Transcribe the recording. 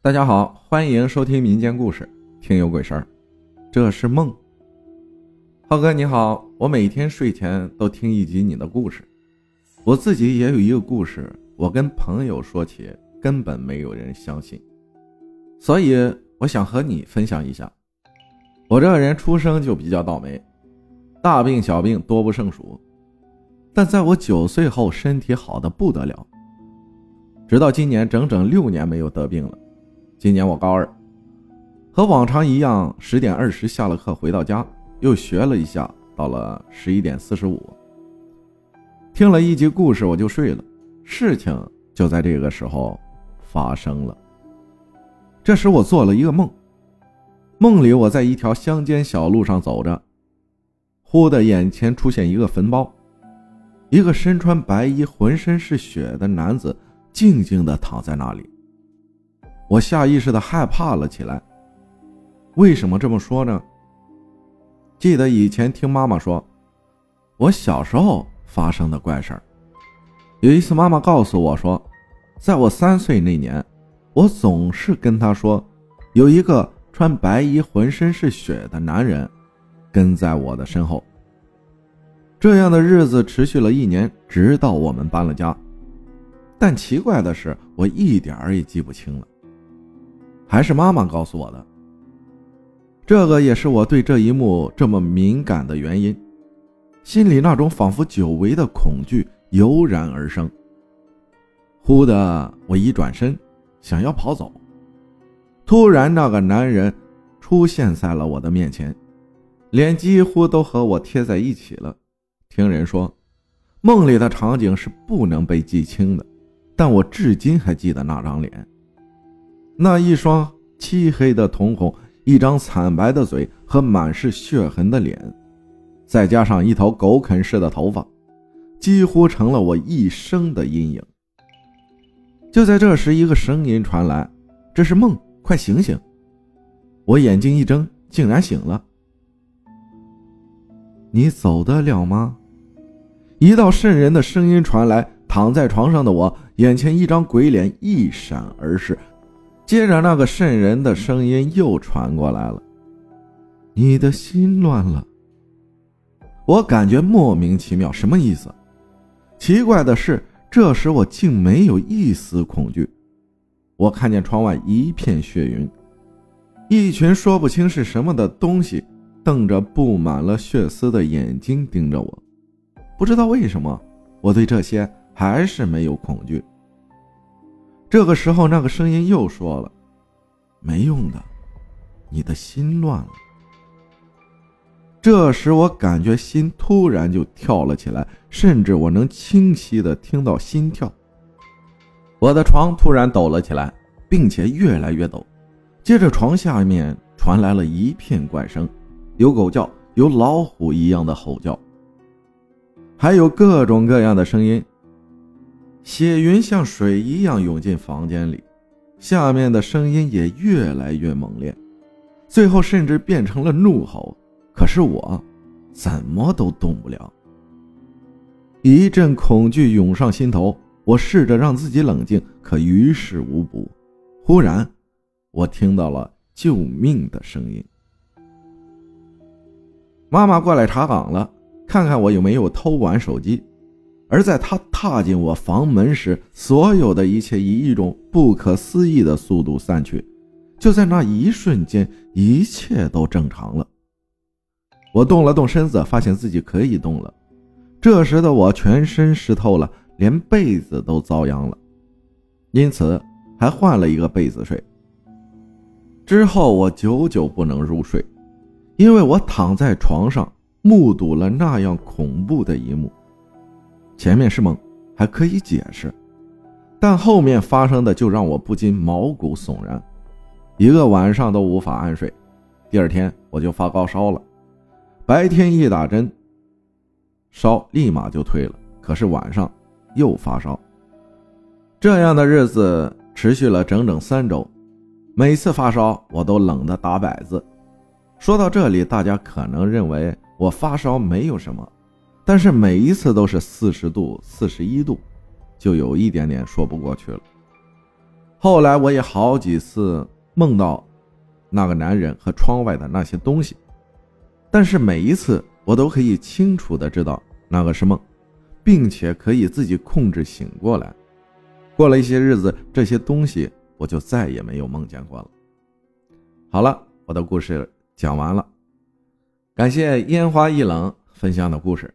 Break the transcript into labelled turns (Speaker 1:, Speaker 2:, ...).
Speaker 1: 大家好，欢迎收听民间故事，听有鬼事儿。这是梦。浩哥你好，我每天睡前都听一集你的故事。我自己也有一个故事，我跟朋友说起，根本没有人相信，所以我想和你分享一下。我这个人出生就比较倒霉，大病小病多不胜数。但在我九岁后，身体好的不得了，直到今年整整六年没有得病了。今年我高二，和往常一样，十点二十下了课回到家，又学了一下，到了十一点四十五，听了一集故事我就睡了。事情就在这个时候发生了。这时我做了一个梦，梦里我在一条乡间小路上走着，忽的眼前出现一个坟包，一个身穿白衣、浑身是血的男子静静地躺在那里。我下意识的害怕了起来。为什么这么说呢？记得以前听妈妈说，我小时候发生的怪事儿。有一次，妈妈告诉我说，在我三岁那年，我总是跟她说，有一个穿白衣、浑身是血的男人跟在我的身后。这样的日子持续了一年，直到我们搬了家。但奇怪的是，我一点儿也记不清了。还是妈妈告诉我的，这个也是我对这一幕这么敏感的原因，心里那种仿佛久违的恐惧油然而生。忽的，我一转身，想要跑走，突然那个男人出现在了我的面前，脸几乎都和我贴在一起了。听人说，梦里的场景是不能被记清的，但我至今还记得那张脸。那一双漆黑的瞳孔，一张惨白的嘴和满是血痕的脸，再加上一头狗啃似的头发，几乎成了我一生的阴影。就在这时，一个声音传来：“这是梦，快醒醒！”我眼睛一睁，竟然醒了。你走得了吗？一道渗人的声音传来，躺在床上的我，眼前一张鬼脸一闪而逝。接着，那个渗人的声音又传过来了：“你的心乱了。”我感觉莫名其妙，什么意思？奇怪的是，这时我竟没有一丝恐惧。我看见窗外一片血云，一群说不清是什么的东西，瞪着布满了血丝的眼睛盯着我。不知道为什么，我对这些还是没有恐惧。这个时候，那个声音又说了：“没用的，你的心乱了。”这时，我感觉心突然就跳了起来，甚至我能清晰的听到心跳。我的床突然抖了起来，并且越来越抖。接着，床下面传来了一片怪声，有狗叫，有老虎一样的吼叫，还有各种各样的声音。血云像水一样涌进房间里，下面的声音也越来越猛烈，最后甚至变成了怒吼。可是我怎么都动不了。一阵恐惧涌上心头，我试着让自己冷静，可于事无补。忽然，我听到了救命的声音。妈妈过来查岗了，看看我有没有偷玩手机。而在他踏进我房门时，所有的一切以一种不可思议的速度散去。就在那一瞬间，一切都正常了。我动了动身子，发现自己可以动了。这时的我全身湿透了，连被子都遭殃了，因此还换了一个被子睡。之后我久久不能入睡，因为我躺在床上，目睹了那样恐怖的一幕。前面是梦，还可以解释，但后面发生的就让我不禁毛骨悚然，一个晚上都无法安睡。第二天我就发高烧了，白天一打针，烧立马就退了，可是晚上又发烧。这样的日子持续了整整三周，每次发烧我都冷得打摆子。说到这里，大家可能认为我发烧没有什么。但是每一次都是四十度、四十一度，就有一点点说不过去了。后来我也好几次梦到那个男人和窗外的那些东西，但是每一次我都可以清楚的知道那个是梦，并且可以自己控制醒过来。过了一些日子，这些东西我就再也没有梦见过了。好了，我的故事讲完了，感谢烟花易冷分享的故事，